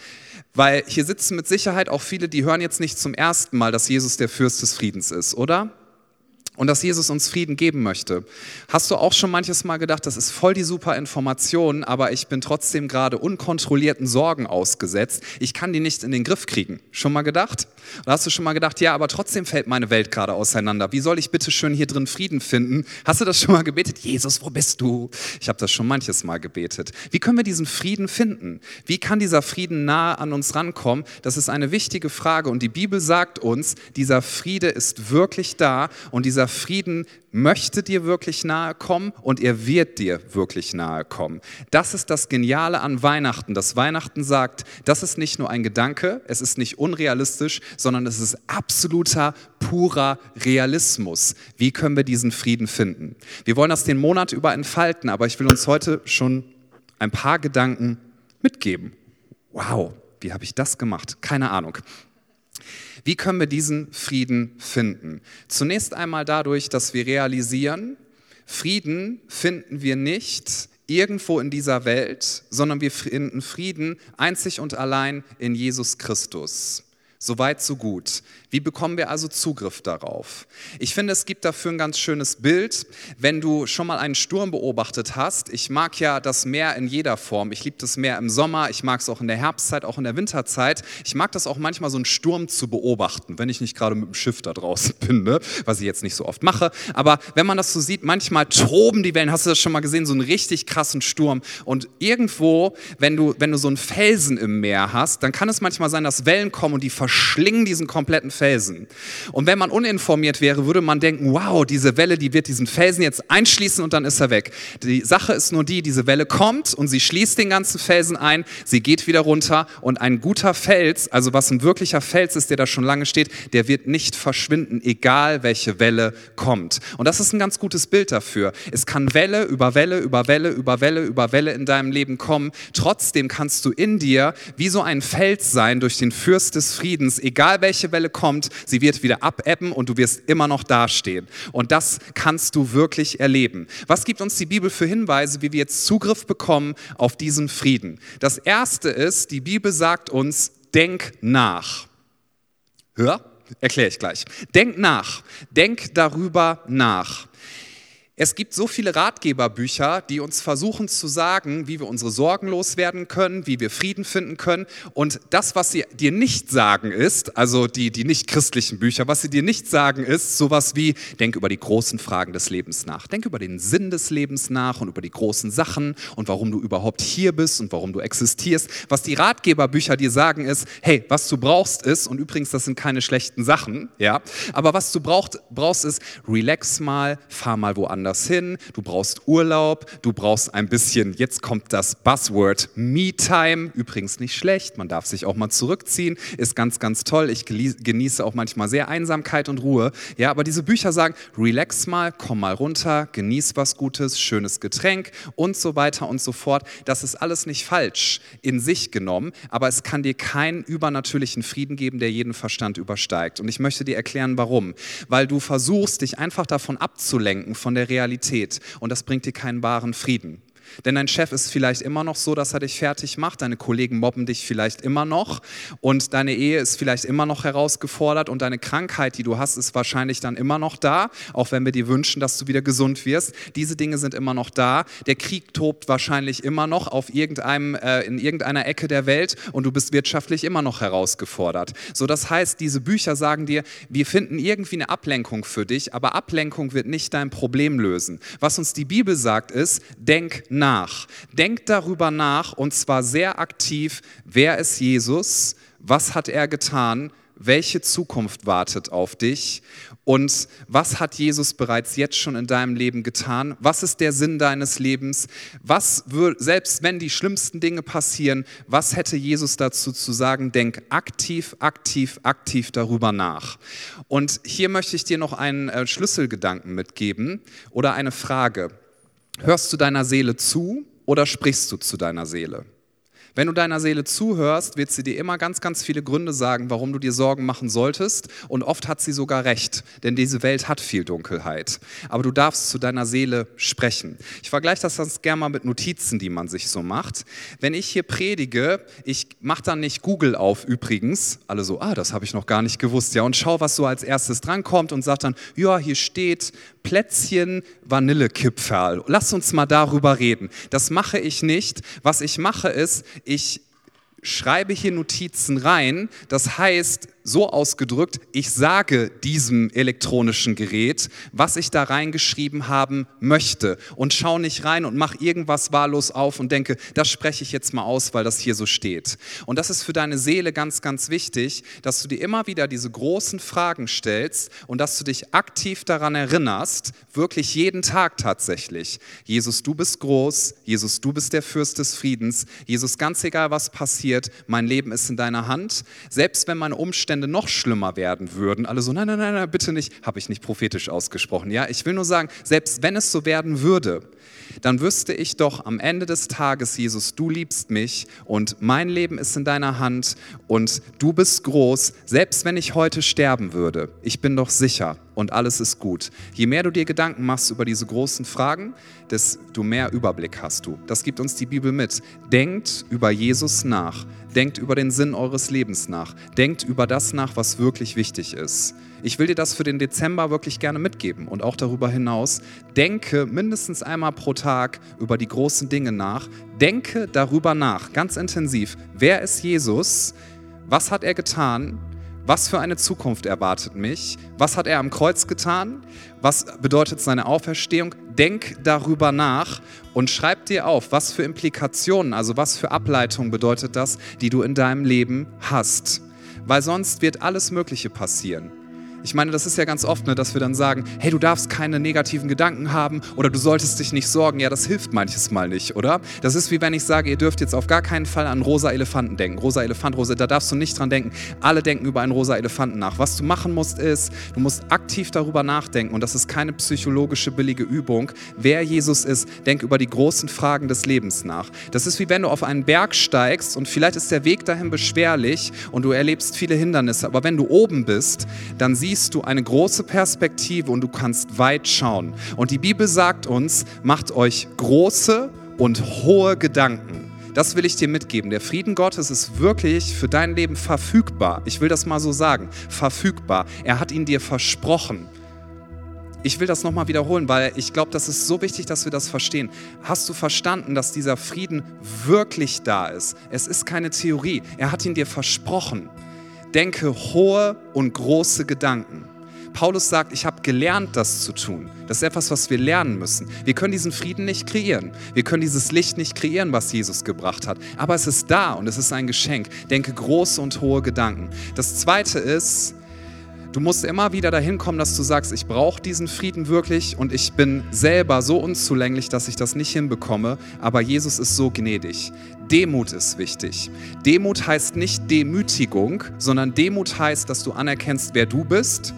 Weil hier sitzen mit Sicherheit auch viele, die hören jetzt nicht zum ersten Mal, dass Jesus der Fürst des Friedens ist, oder? Und dass Jesus uns Frieden geben möchte. Hast du auch schon manches Mal gedacht, das ist voll die super Information, aber ich bin trotzdem gerade unkontrollierten Sorgen ausgesetzt. Ich kann die nicht in den Griff kriegen. Schon mal gedacht? Oder hast du schon mal gedacht, ja, aber trotzdem fällt meine Welt gerade auseinander. Wie soll ich bitte schön hier drin Frieden finden? Hast du das schon mal gebetet? Jesus, wo bist du? Ich habe das schon manches Mal gebetet. Wie können wir diesen Frieden finden? Wie kann dieser Frieden nahe an uns rankommen? Das ist eine wichtige Frage und die Bibel sagt uns, dieser Friede ist wirklich da und dieser dieser Frieden möchte dir wirklich nahe kommen und er wird dir wirklich nahe kommen. Das ist das Geniale an Weihnachten, dass Weihnachten sagt, das ist nicht nur ein Gedanke, es ist nicht unrealistisch, sondern es ist absoluter, purer Realismus. Wie können wir diesen Frieden finden? Wir wollen das den Monat über entfalten, aber ich will uns heute schon ein paar Gedanken mitgeben. Wow, wie habe ich das gemacht? Keine Ahnung. Wie können wir diesen Frieden finden? Zunächst einmal dadurch, dass wir realisieren, Frieden finden wir nicht irgendwo in dieser Welt, sondern wir finden Frieden einzig und allein in Jesus Christus. Soweit, so gut. Wie bekommen wir also Zugriff darauf? Ich finde, es gibt dafür ein ganz schönes Bild, wenn du schon mal einen Sturm beobachtet hast. Ich mag ja das Meer in jeder Form. Ich liebe das Meer im Sommer, ich mag es auch in der Herbstzeit, auch in der Winterzeit. Ich mag das auch manchmal, so einen Sturm zu beobachten, wenn ich nicht gerade mit dem Schiff da draußen [laughs] bin, ne? was ich jetzt nicht so oft mache. Aber wenn man das so sieht, manchmal toben die Wellen. Hast du das schon mal gesehen? So einen richtig krassen Sturm. Und irgendwo, wenn du, wenn du so einen Felsen im Meer hast, dann kann es manchmal sein, dass Wellen kommen und die verschlingen diesen kompletten Felsen. Und wenn man uninformiert wäre, würde man denken, wow, diese Welle, die wird diesen Felsen jetzt einschließen und dann ist er weg. Die Sache ist nur die, diese Welle kommt und sie schließt den ganzen Felsen ein, sie geht wieder runter und ein guter Fels, also was ein wirklicher Fels ist, der da schon lange steht, der wird nicht verschwinden, egal welche Welle kommt. Und das ist ein ganz gutes Bild dafür. Es kann Welle über Welle über Welle über Welle über Welle in deinem Leben kommen. Trotzdem kannst du in dir wie so ein Fels sein durch den Fürst des Friedens, egal welche Welle kommt, sie wird wieder abebben und du wirst immer noch dastehen. Und das kannst du wirklich erleben. Was gibt uns die Bibel für Hinweise, wie wir jetzt Zugriff bekommen auf diesen Frieden? Das erste ist, die Bibel sagt uns, denk nach. Hör? Erkläre ich gleich. Denk nach. Denk darüber nach. Es gibt so viele Ratgeberbücher, die uns versuchen zu sagen, wie wir unsere Sorgen loswerden können, wie wir Frieden finden können. Und das, was sie dir nicht sagen, ist, also die, die nicht christlichen Bücher, was sie dir nicht sagen, ist sowas wie, denk über die großen Fragen des Lebens nach. Denk über den Sinn des Lebens nach und über die großen Sachen und warum du überhaupt hier bist und warum du existierst. Was die Ratgeberbücher dir sagen, ist, hey, was du brauchst ist, und übrigens, das sind keine schlechten Sachen, ja, aber was du brauchst, brauchst ist, relax mal, fahr mal woanders woanders hin, du brauchst Urlaub, du brauchst ein bisschen, jetzt kommt das Buzzword Me-Time, übrigens nicht schlecht, man darf sich auch mal zurückziehen, ist ganz, ganz toll. Ich genieße auch manchmal sehr Einsamkeit und Ruhe. Ja, aber diese Bücher sagen, relax mal, komm mal runter, genieß was Gutes, schönes Getränk und so weiter und so fort. Das ist alles nicht falsch in sich genommen, aber es kann dir keinen übernatürlichen Frieden geben, der jeden Verstand übersteigt. Und ich möchte dir erklären, warum. Weil du versuchst, dich einfach davon abzulenken, von der Realität Realität und das bringt dir keinen wahren Frieden. Denn dein Chef ist vielleicht immer noch so, dass er dich fertig macht, deine Kollegen mobben dich vielleicht immer noch und deine Ehe ist vielleicht immer noch herausgefordert und deine Krankheit, die du hast, ist wahrscheinlich dann immer noch da, auch wenn wir dir wünschen, dass du wieder gesund wirst. Diese Dinge sind immer noch da. Der Krieg tobt wahrscheinlich immer noch auf irgendeinem, äh, in irgendeiner Ecke der Welt und du bist wirtschaftlich immer noch herausgefordert. So, das heißt, diese Bücher sagen dir, wir finden irgendwie eine Ablenkung für dich, aber Ablenkung wird nicht dein Problem lösen. Was uns die Bibel sagt, ist, denk nach. Denk darüber nach und zwar sehr aktiv, wer ist Jesus, was hat er getan, welche Zukunft wartet auf dich und was hat Jesus bereits jetzt schon in deinem Leben getan? Was ist der Sinn deines Lebens? Was selbst wenn die schlimmsten Dinge passieren, was hätte Jesus dazu zu sagen? Denk aktiv, aktiv, aktiv darüber nach. Und hier möchte ich dir noch einen äh, Schlüsselgedanken mitgeben oder eine Frage. Hörst du deiner Seele zu oder sprichst du zu deiner Seele? Wenn du deiner Seele zuhörst, wird sie dir immer ganz, ganz viele Gründe sagen, warum du dir Sorgen machen solltest. Und oft hat sie sogar recht, denn diese Welt hat viel Dunkelheit. Aber du darfst zu deiner Seele sprechen. Ich vergleiche das ganz gerne mal mit Notizen, die man sich so macht. Wenn ich hier predige, ich mache dann nicht Google auf übrigens. Alle so, ah, das habe ich noch gar nicht gewusst. Ja, und schau, was so als erstes drankommt und sag dann, ja, hier steht Plätzchen Vanillekipferl. Lass uns mal darüber reden. Das mache ich nicht. Was ich mache ist, ich schreibe hier Notizen rein. Das heißt, so ausgedrückt, ich sage diesem elektronischen Gerät, was ich da reingeschrieben haben möchte und schaue nicht rein und mache irgendwas wahllos auf und denke, das spreche ich jetzt mal aus, weil das hier so steht. Und das ist für deine Seele ganz, ganz wichtig, dass du dir immer wieder diese großen Fragen stellst und dass du dich aktiv daran erinnerst, wirklich jeden Tag tatsächlich. Jesus, du bist groß, Jesus, du bist der Fürst des Friedens, Jesus, ganz egal was passiert, mein Leben ist in deiner Hand. Selbst wenn meine Umstände Umstände noch schlimmer werden würden, alle so, nein, nein, nein, nein bitte nicht, habe ich nicht prophetisch ausgesprochen. Ja, ich will nur sagen, selbst wenn es so werden würde, dann wüsste ich doch am Ende des Tages, Jesus, du liebst mich und mein Leben ist in deiner Hand und du bist groß, selbst wenn ich heute sterben würde. Ich bin doch sicher, und alles ist gut. Je mehr du dir Gedanken machst über diese großen Fragen, desto mehr Überblick hast du. Das gibt uns die Bibel mit. Denkt über Jesus nach. Denkt über den Sinn eures Lebens nach. Denkt über das nach, was wirklich wichtig ist. Ich will dir das für den Dezember wirklich gerne mitgeben und auch darüber hinaus. Denke mindestens einmal pro Tag über die großen Dinge nach. Denke darüber nach, ganz intensiv. Wer ist Jesus? Was hat er getan? Was für eine Zukunft erwartet mich? Was hat er am Kreuz getan? Was bedeutet seine Auferstehung? Denk darüber nach und schreib dir auf, was für Implikationen, also was für Ableitungen bedeutet das, die du in deinem Leben hast. Weil sonst wird alles Mögliche passieren. Ich meine, das ist ja ganz oft, ne, dass wir dann sagen, hey, du darfst keine negativen Gedanken haben oder du solltest dich nicht sorgen. Ja, das hilft manches Mal nicht, oder? Das ist wie wenn ich sage, ihr dürft jetzt auf gar keinen Fall an rosa Elefanten denken. Rosa Elefant, rosa, da darfst du nicht dran denken. Alle denken über einen rosa Elefanten nach. Was du machen musst, ist, du musst aktiv darüber nachdenken und das ist keine psychologische billige Übung. Wer Jesus ist, denk über die großen Fragen des Lebens nach. Das ist wie wenn du auf einen Berg steigst und vielleicht ist der Weg dahin beschwerlich und du erlebst viele Hindernisse, aber wenn du oben bist, dann siehst siehst du eine große Perspektive und du kannst weit schauen. Und die Bibel sagt uns, macht euch große und hohe Gedanken. Das will ich dir mitgeben. Der Frieden Gottes ist wirklich für dein Leben verfügbar. Ich will das mal so sagen. Verfügbar. Er hat ihn dir versprochen. Ich will das nochmal wiederholen, weil ich glaube, das ist so wichtig, dass wir das verstehen. Hast du verstanden, dass dieser Frieden wirklich da ist? Es ist keine Theorie. Er hat ihn dir versprochen denke hohe und große Gedanken. Paulus sagt, ich habe gelernt, das zu tun. Das ist etwas, was wir lernen müssen. Wir können diesen Frieden nicht kreieren. Wir können dieses Licht nicht kreieren, was Jesus gebracht hat. Aber es ist da und es ist ein Geschenk. Denke große und hohe Gedanken. Das Zweite ist, Du musst immer wieder dahin kommen, dass du sagst, ich brauche diesen Frieden wirklich und ich bin selber so unzulänglich, dass ich das nicht hinbekomme, aber Jesus ist so gnädig. Demut ist wichtig. Demut heißt nicht Demütigung, sondern Demut heißt, dass du anerkennst, wer du bist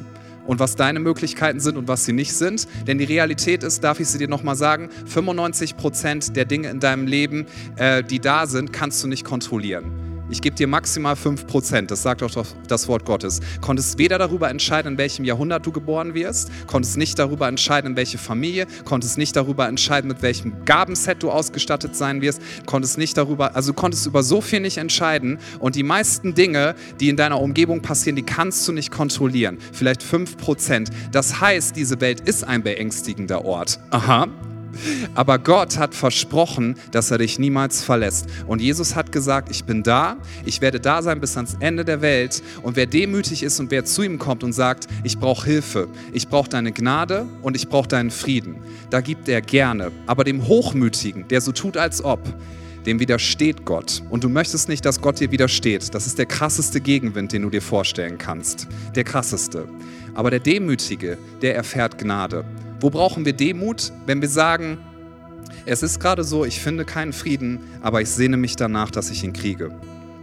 und was deine Möglichkeiten sind und was sie nicht sind. Denn die Realität ist, darf ich sie dir nochmal sagen, 95 Prozent der Dinge in deinem Leben, äh, die da sind, kannst du nicht kontrollieren. Ich gebe dir maximal 5%, das sagt auch das Wort Gottes. Konntest weder darüber entscheiden, in welchem Jahrhundert du geboren wirst, konntest nicht darüber entscheiden, in welche Familie, konntest nicht darüber entscheiden, mit welchem Gabenset du ausgestattet sein wirst, konntest nicht darüber, also konntest über so viel nicht entscheiden und die meisten Dinge, die in deiner Umgebung passieren, die kannst du nicht kontrollieren. Vielleicht 5%. Das heißt, diese Welt ist ein beängstigender Ort. Aha, aber Gott hat versprochen, dass er dich niemals verlässt. Und Jesus hat gesagt, ich bin da, ich werde da sein bis ans Ende der Welt. Und wer demütig ist und wer zu ihm kommt und sagt, ich brauche Hilfe, ich brauche deine Gnade und ich brauche deinen Frieden, da gibt er gerne. Aber dem Hochmütigen, der so tut, als ob, dem widersteht Gott. Und du möchtest nicht, dass Gott dir widersteht. Das ist der krasseste Gegenwind, den du dir vorstellen kannst. Der krasseste. Aber der Demütige, der erfährt Gnade. Wo brauchen wir Demut, wenn wir sagen, es ist gerade so, ich finde keinen Frieden, aber ich sehne mich danach, dass ich ihn kriege.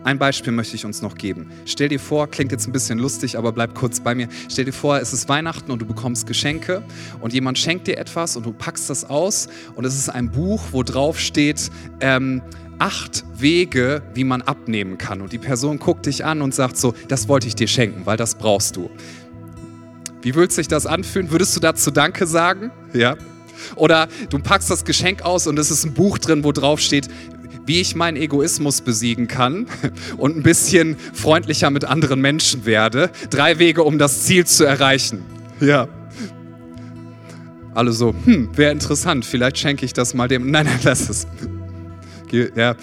Ein Beispiel möchte ich uns noch geben. Stell dir vor, klingt jetzt ein bisschen lustig, aber bleib kurz bei mir. Stell dir vor, es ist Weihnachten und du bekommst Geschenke und jemand schenkt dir etwas und du packst das aus und es ist ein Buch, wo drauf steht, ähm, acht Wege, wie man abnehmen kann. Und die Person guckt dich an und sagt so, das wollte ich dir schenken, weil das brauchst du. Wie würde sich das anfühlen? Würdest du dazu Danke sagen? Ja. Oder du packst das Geschenk aus und es ist ein Buch drin, wo drauf steht, wie ich meinen Egoismus besiegen kann [laughs] und ein bisschen freundlicher mit anderen Menschen werde. Drei Wege, um das Ziel zu erreichen. Ja. Alle so, hm, wäre interessant, vielleicht schenke ich das mal dem. Nein, nein, lass es. Ja,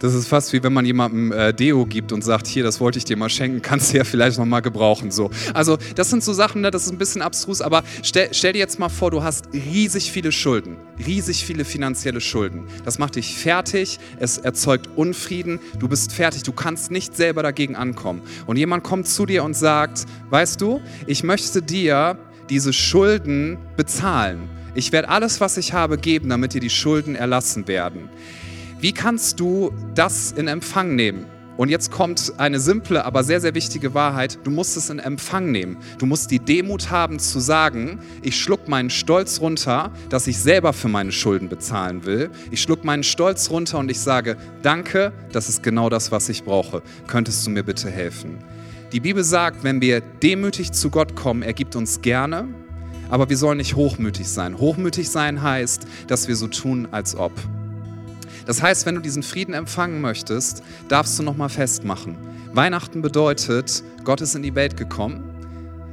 das ist fast wie wenn man jemandem äh, Deo gibt und sagt, hier, das wollte ich dir mal schenken, kannst du ja vielleicht nochmal gebrauchen. So. Also das sind so Sachen, ne, das ist ein bisschen abstrus, aber stell, stell dir jetzt mal vor, du hast riesig viele Schulden, riesig viele finanzielle Schulden. Das macht dich fertig, es erzeugt Unfrieden, du bist fertig, du kannst nicht selber dagegen ankommen. Und jemand kommt zu dir und sagt, weißt du, ich möchte dir diese Schulden bezahlen. Ich werde alles, was ich habe, geben, damit dir die Schulden erlassen werden. Wie kannst du das in Empfang nehmen? Und jetzt kommt eine simple, aber sehr, sehr wichtige Wahrheit. Du musst es in Empfang nehmen. Du musst die Demut haben zu sagen, ich schluck meinen Stolz runter, dass ich selber für meine Schulden bezahlen will. Ich schluck meinen Stolz runter und ich sage, danke, das ist genau das, was ich brauche. Könntest du mir bitte helfen? Die Bibel sagt, wenn wir demütig zu Gott kommen, er gibt uns gerne, aber wir sollen nicht hochmütig sein. Hochmütig sein heißt, dass wir so tun, als ob. Das heißt, wenn du diesen Frieden empfangen möchtest, darfst du nochmal festmachen. Weihnachten bedeutet, Gott ist in die Welt gekommen.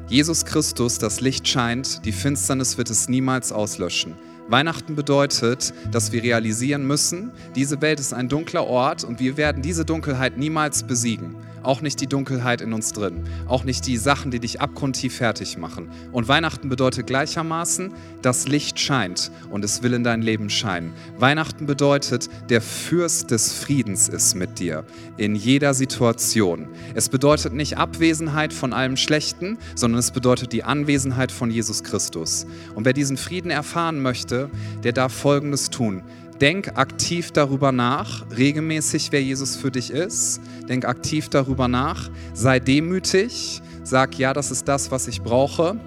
Jesus Christus, das Licht scheint, die Finsternis wird es niemals auslöschen. Weihnachten bedeutet, dass wir realisieren müssen, diese Welt ist ein dunkler Ort und wir werden diese Dunkelheit niemals besiegen. Auch nicht die Dunkelheit in uns drin. Auch nicht die Sachen, die dich abgrundtief fertig machen. Und Weihnachten bedeutet gleichermaßen, das Licht scheint und es will in dein Leben scheinen. Weihnachten bedeutet, der Fürst des Friedens ist mit dir in jeder Situation. Es bedeutet nicht Abwesenheit von allem Schlechten, sondern es bedeutet die Anwesenheit von Jesus Christus. Und wer diesen Frieden erfahren möchte, der darf Folgendes tun. Denk aktiv darüber nach, regelmäßig, wer Jesus für dich ist. Denk aktiv darüber nach. Sei demütig. Sag, ja, das ist das, was ich brauche.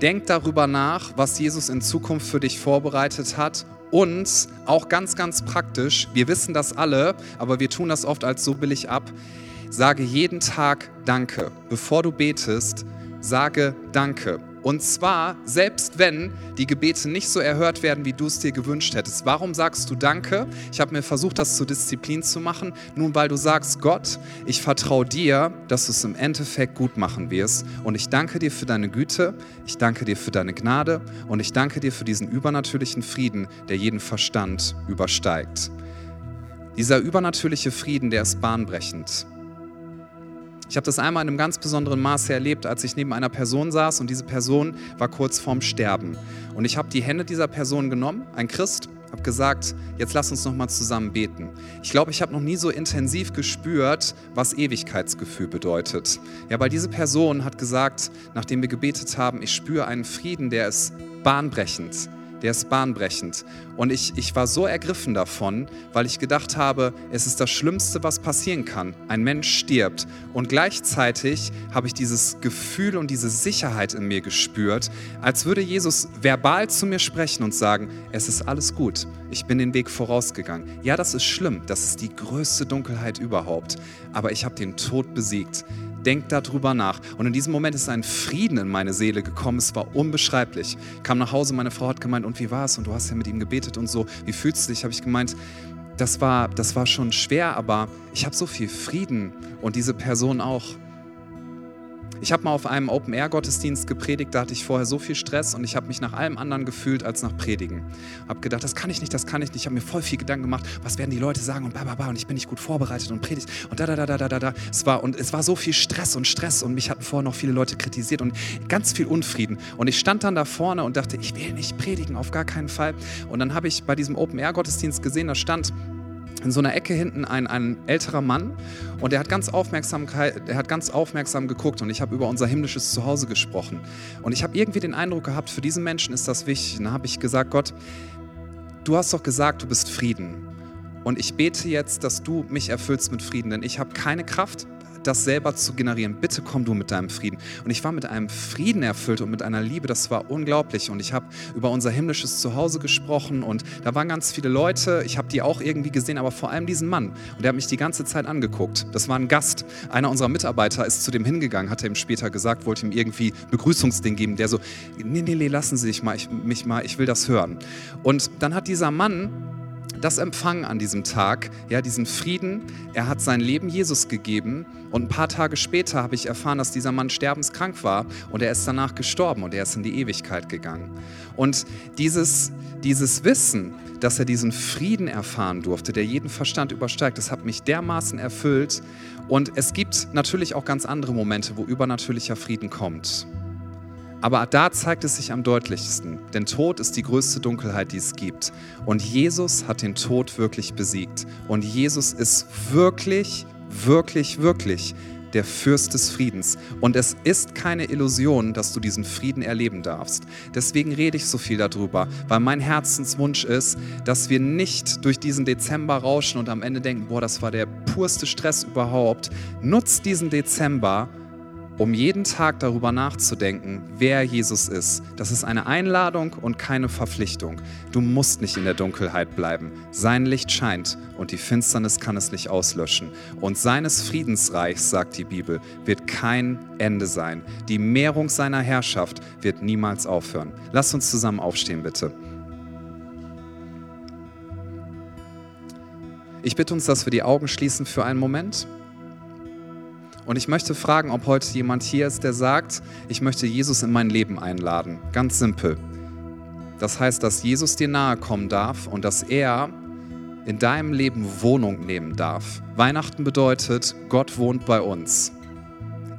Denk darüber nach, was Jesus in Zukunft für dich vorbereitet hat. Und auch ganz, ganz praktisch, wir wissen das alle, aber wir tun das oft als so billig ab. Sage jeden Tag Danke. Bevor du betest, sage Danke. Und zwar, selbst wenn die Gebete nicht so erhört werden, wie du es dir gewünscht hättest. Warum sagst du Danke? Ich habe mir versucht, das zur Disziplin zu machen. Nun, weil du sagst, Gott, ich vertraue dir, dass du es im Endeffekt gut machen wirst. Und ich danke dir für deine Güte, ich danke dir für deine Gnade und ich danke dir für diesen übernatürlichen Frieden, der jeden Verstand übersteigt. Dieser übernatürliche Frieden, der ist bahnbrechend. Ich habe das einmal in einem ganz besonderen Maße erlebt, als ich neben einer Person saß und diese Person war kurz vorm Sterben. Und ich habe die Hände dieser Person genommen, ein Christ, habe gesagt, jetzt lass uns noch mal zusammen beten. Ich glaube, ich habe noch nie so intensiv gespürt, was Ewigkeitsgefühl bedeutet. Ja, weil diese Person hat gesagt, nachdem wir gebetet haben, ich spüre einen Frieden, der ist bahnbrechend der ist bahnbrechend. Und ich, ich war so ergriffen davon, weil ich gedacht habe, es ist das Schlimmste, was passieren kann. Ein Mensch stirbt. Und gleichzeitig habe ich dieses Gefühl und diese Sicherheit in mir gespürt, als würde Jesus verbal zu mir sprechen und sagen, es ist alles gut. Ich bin den Weg vorausgegangen. Ja, das ist schlimm. Das ist die größte Dunkelheit überhaupt. Aber ich habe den Tod besiegt. Denk darüber nach. Und in diesem Moment ist ein Frieden in meine Seele gekommen. Es war unbeschreiblich. Ich kam nach Hause, meine Frau hat gemeint, und wie war es? Und du hast ja mit ihm gebetet und so. Wie fühlst du dich? Habe ich gemeint, das war, das war schon schwer, aber ich habe so viel Frieden und diese Person auch. Ich habe mal auf einem Open-Air-Gottesdienst gepredigt, da hatte ich vorher so viel Stress und ich habe mich nach allem anderen gefühlt als nach Predigen. Habe gedacht, das kann ich nicht, das kann ich nicht. Ich habe mir voll viel Gedanken gemacht, was werden die Leute sagen und bla bla bla und ich bin nicht gut vorbereitet und predigt und da da da da da da. Es war und es war so viel Stress und Stress und mich hatten vorher noch viele Leute kritisiert und ganz viel Unfrieden. Und ich stand dann da vorne und dachte, ich will nicht predigen, auf gar keinen Fall. Und dann habe ich bei diesem Open-Air-Gottesdienst gesehen, da stand in so einer Ecke hinten ein, ein älterer Mann und der hat, ganz aufmerksam, der hat ganz aufmerksam geguckt und ich habe über unser himmlisches Zuhause gesprochen. Und ich habe irgendwie den Eindruck gehabt, für diesen Menschen ist das wichtig. Und dann habe ich gesagt, Gott, du hast doch gesagt, du bist Frieden. Und ich bete jetzt, dass du mich erfüllst mit Frieden, denn ich habe keine Kraft, das selber zu generieren. Bitte komm du mit deinem Frieden. Und ich war mit einem Frieden erfüllt und mit einer Liebe, das war unglaublich. Und ich habe über unser himmlisches Zuhause gesprochen und da waren ganz viele Leute. Ich habe die auch irgendwie gesehen, aber vor allem diesen Mann. Und der hat mich die ganze Zeit angeguckt. Das war ein Gast. Einer unserer Mitarbeiter ist zu dem hingegangen, hat er ihm später gesagt, wollte ihm irgendwie Begrüßungsding geben. Der so, nee, nee, nee, lassen Sie mich mal, ich, mich mal, ich will das hören. Und dann hat dieser Mann das empfangen an diesem Tag, ja, diesen Frieden. Er hat sein Leben Jesus gegeben und ein paar Tage später habe ich erfahren, dass dieser Mann sterbenskrank war und er ist danach gestorben und er ist in die Ewigkeit gegangen. Und dieses, dieses Wissen, dass er diesen Frieden erfahren durfte, der jeden Verstand übersteigt, das hat mich dermaßen erfüllt. Und es gibt natürlich auch ganz andere Momente, wo übernatürlicher Frieden kommt. Aber da zeigt es sich am deutlichsten, denn Tod ist die größte Dunkelheit, die es gibt. Und Jesus hat den Tod wirklich besiegt. Und Jesus ist wirklich, wirklich, wirklich der Fürst des Friedens. Und es ist keine Illusion, dass du diesen Frieden erleben darfst. Deswegen rede ich so viel darüber, weil mein Herzenswunsch ist, dass wir nicht durch diesen Dezember rauschen und am Ende denken, boah, das war der purste Stress überhaupt. Nutzt diesen Dezember, um jeden Tag darüber nachzudenken, wer Jesus ist. Das ist eine Einladung und keine Verpflichtung. Du musst nicht in der Dunkelheit bleiben. Sein Licht scheint und die Finsternis kann es nicht auslöschen. Und seines Friedensreichs, sagt die Bibel, wird kein Ende sein. Die Mehrung seiner Herrschaft wird niemals aufhören. Lass uns zusammen aufstehen, bitte. Ich bitte uns, dass wir die Augen schließen für einen Moment. Und ich möchte fragen, ob heute jemand hier ist, der sagt, ich möchte Jesus in mein Leben einladen. Ganz simpel. Das heißt, dass Jesus dir nahe kommen darf und dass er in deinem Leben Wohnung nehmen darf. Weihnachten bedeutet, Gott wohnt bei uns.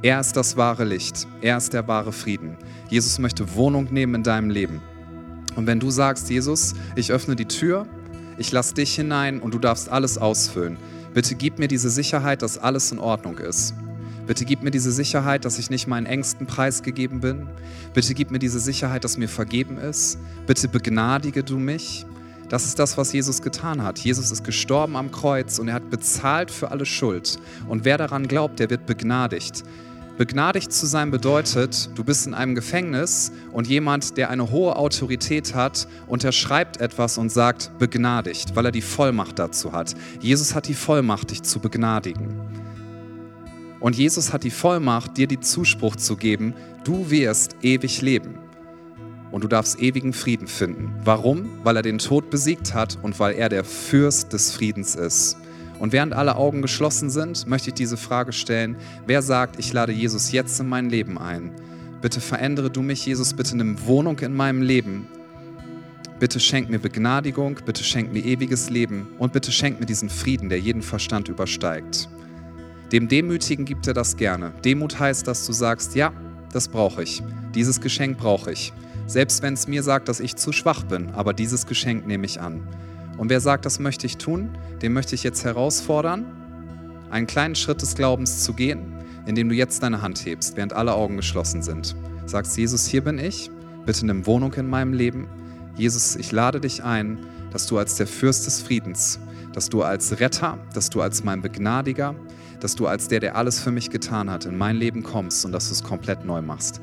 Er ist das wahre Licht. Er ist der wahre Frieden. Jesus möchte Wohnung nehmen in deinem Leben. Und wenn du sagst, Jesus, ich öffne die Tür, ich lasse dich hinein und du darfst alles ausfüllen, bitte gib mir diese Sicherheit, dass alles in Ordnung ist. Bitte gib mir diese Sicherheit, dass ich nicht meinen Ängsten preisgegeben bin. Bitte gib mir diese Sicherheit, dass mir vergeben ist. Bitte begnadige du mich. Das ist das, was Jesus getan hat. Jesus ist gestorben am Kreuz und er hat bezahlt für alle Schuld. Und wer daran glaubt, der wird begnadigt. Begnadigt zu sein bedeutet, du bist in einem Gefängnis und jemand, der eine hohe Autorität hat, unterschreibt etwas und sagt begnadigt, weil er die Vollmacht dazu hat. Jesus hat die Vollmacht, dich zu begnadigen. Und Jesus hat die Vollmacht, dir die Zuspruch zu geben, du wirst ewig leben. Und du darfst ewigen Frieden finden. Warum? Weil er den Tod besiegt hat und weil er der Fürst des Friedens ist. Und während alle Augen geschlossen sind, möchte ich diese Frage stellen, wer sagt, ich lade Jesus jetzt in mein Leben ein? Bitte verändere du mich, Jesus, bitte nimm Wohnung in meinem Leben. Bitte schenk mir Begnadigung, bitte schenk mir ewiges Leben und bitte schenk mir diesen Frieden, der jeden Verstand übersteigt. Dem Demütigen gibt er das gerne. Demut heißt, dass du sagst, ja, das brauche ich. Dieses Geschenk brauche ich. Selbst wenn es mir sagt, dass ich zu schwach bin, aber dieses Geschenk nehme ich an. Und wer sagt, das möchte ich tun, den möchte ich jetzt herausfordern, einen kleinen Schritt des Glaubens zu gehen, indem du jetzt deine Hand hebst, während alle Augen geschlossen sind. Sagst, Jesus, hier bin ich, bitte nimm Wohnung in meinem Leben. Jesus, ich lade dich ein, dass du als der Fürst des Friedens, dass du als Retter, dass du als mein Begnadiger, dass du als der, der alles für mich getan hat, in mein Leben kommst und dass du es komplett neu machst.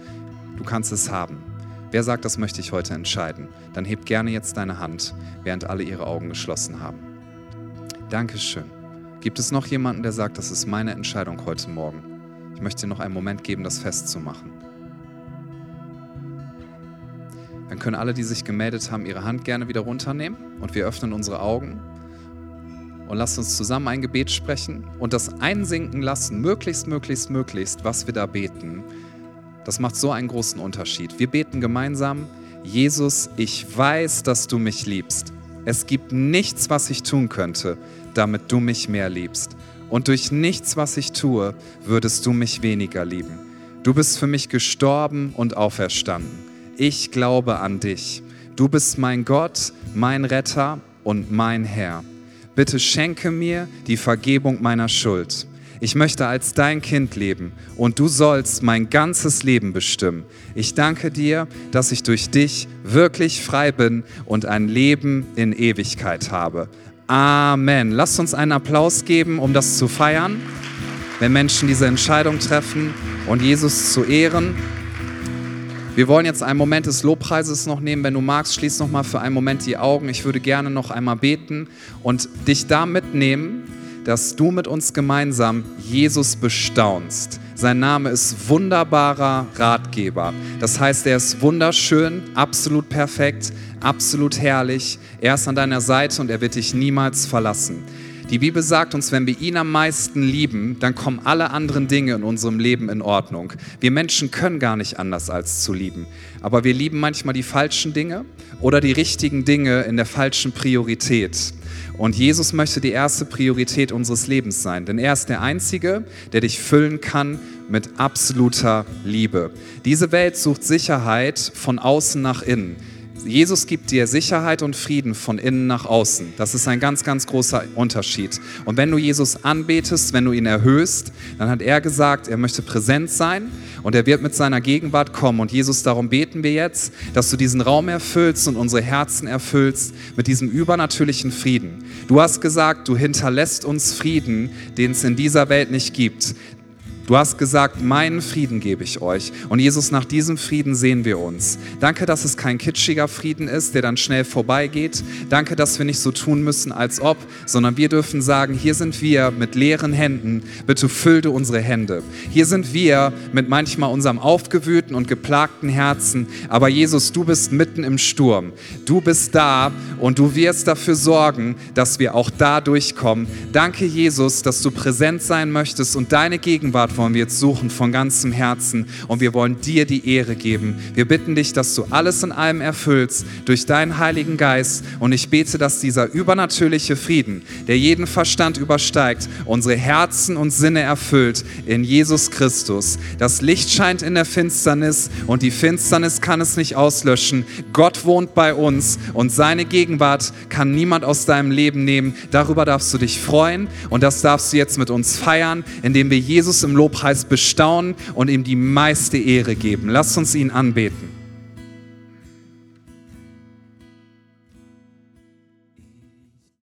Du kannst es haben. Wer sagt, das möchte ich heute entscheiden? Dann heb gerne jetzt deine Hand, während alle ihre Augen geschlossen haben. Dankeschön. Gibt es noch jemanden, der sagt, das ist meine Entscheidung heute Morgen? Ich möchte dir noch einen Moment geben, das festzumachen. Dann können alle, die sich gemeldet haben, ihre Hand gerne wieder runternehmen und wir öffnen unsere Augen und lasst uns zusammen ein Gebet sprechen und das einsinken lassen, möglichst, möglichst, möglichst, was wir da beten. Das macht so einen großen Unterschied. Wir beten gemeinsam, Jesus, ich weiß, dass du mich liebst. Es gibt nichts, was ich tun könnte, damit du mich mehr liebst. Und durch nichts, was ich tue, würdest du mich weniger lieben. Du bist für mich gestorben und auferstanden. Ich glaube an dich. Du bist mein Gott, mein Retter und mein Herr. Bitte schenke mir die Vergebung meiner Schuld. Ich möchte als dein Kind leben und du sollst mein ganzes Leben bestimmen. Ich danke dir, dass ich durch dich wirklich frei bin und ein Leben in Ewigkeit habe. Amen. Lasst uns einen Applaus geben, um das zu feiern, wenn Menschen diese Entscheidung treffen und Jesus zu ehren. Wir wollen jetzt einen Moment des Lobpreises noch nehmen. Wenn du magst, schließ noch mal für einen Moment die Augen. Ich würde gerne noch einmal beten und dich da mitnehmen, dass du mit uns gemeinsam Jesus bestaunst. Sein Name ist wunderbarer Ratgeber. Das heißt, er ist wunderschön, absolut perfekt, absolut herrlich. Er ist an deiner Seite und er wird dich niemals verlassen. Die Bibel sagt uns, wenn wir ihn am meisten lieben, dann kommen alle anderen Dinge in unserem Leben in Ordnung. Wir Menschen können gar nicht anders als zu lieben. Aber wir lieben manchmal die falschen Dinge oder die richtigen Dinge in der falschen Priorität. Und Jesus möchte die erste Priorität unseres Lebens sein, denn er ist der Einzige, der dich füllen kann mit absoluter Liebe. Diese Welt sucht Sicherheit von außen nach innen. Jesus gibt dir Sicherheit und Frieden von innen nach außen. Das ist ein ganz, ganz großer Unterschied. Und wenn du Jesus anbetest, wenn du ihn erhöhst, dann hat er gesagt, er möchte präsent sein und er wird mit seiner Gegenwart kommen. Und Jesus, darum beten wir jetzt, dass du diesen Raum erfüllst und unsere Herzen erfüllst mit diesem übernatürlichen Frieden. Du hast gesagt, du hinterlässt uns Frieden, den es in dieser Welt nicht gibt. Du hast gesagt, meinen Frieden gebe ich euch. Und Jesus, nach diesem Frieden sehen wir uns. Danke, dass es kein kitschiger Frieden ist, der dann schnell vorbeigeht. Danke, dass wir nicht so tun müssen, als ob, sondern wir dürfen sagen, hier sind wir mit leeren Händen. Bitte füll du unsere Hände. Hier sind wir mit manchmal unserem aufgewühlten und geplagten Herzen. Aber Jesus, du bist mitten im Sturm. Du bist da und du wirst dafür sorgen, dass wir auch da durchkommen. Danke, Jesus, dass du präsent sein möchtest und deine Gegenwart wollen wir jetzt suchen von ganzem Herzen und wir wollen dir die Ehre geben. Wir bitten dich, dass du alles in allem erfüllst durch deinen Heiligen Geist und ich bete, dass dieser übernatürliche Frieden, der jeden Verstand übersteigt, unsere Herzen und Sinne erfüllt in Jesus Christus. Das Licht scheint in der Finsternis und die Finsternis kann es nicht auslöschen. Gott wohnt bei uns und seine Gegenwart kann niemand aus deinem Leben nehmen. Darüber darfst du dich freuen und das darfst du jetzt mit uns feiern, indem wir Jesus im Lobpreis bestaunen und ihm die meiste Ehre geben. Lass uns ihn anbeten.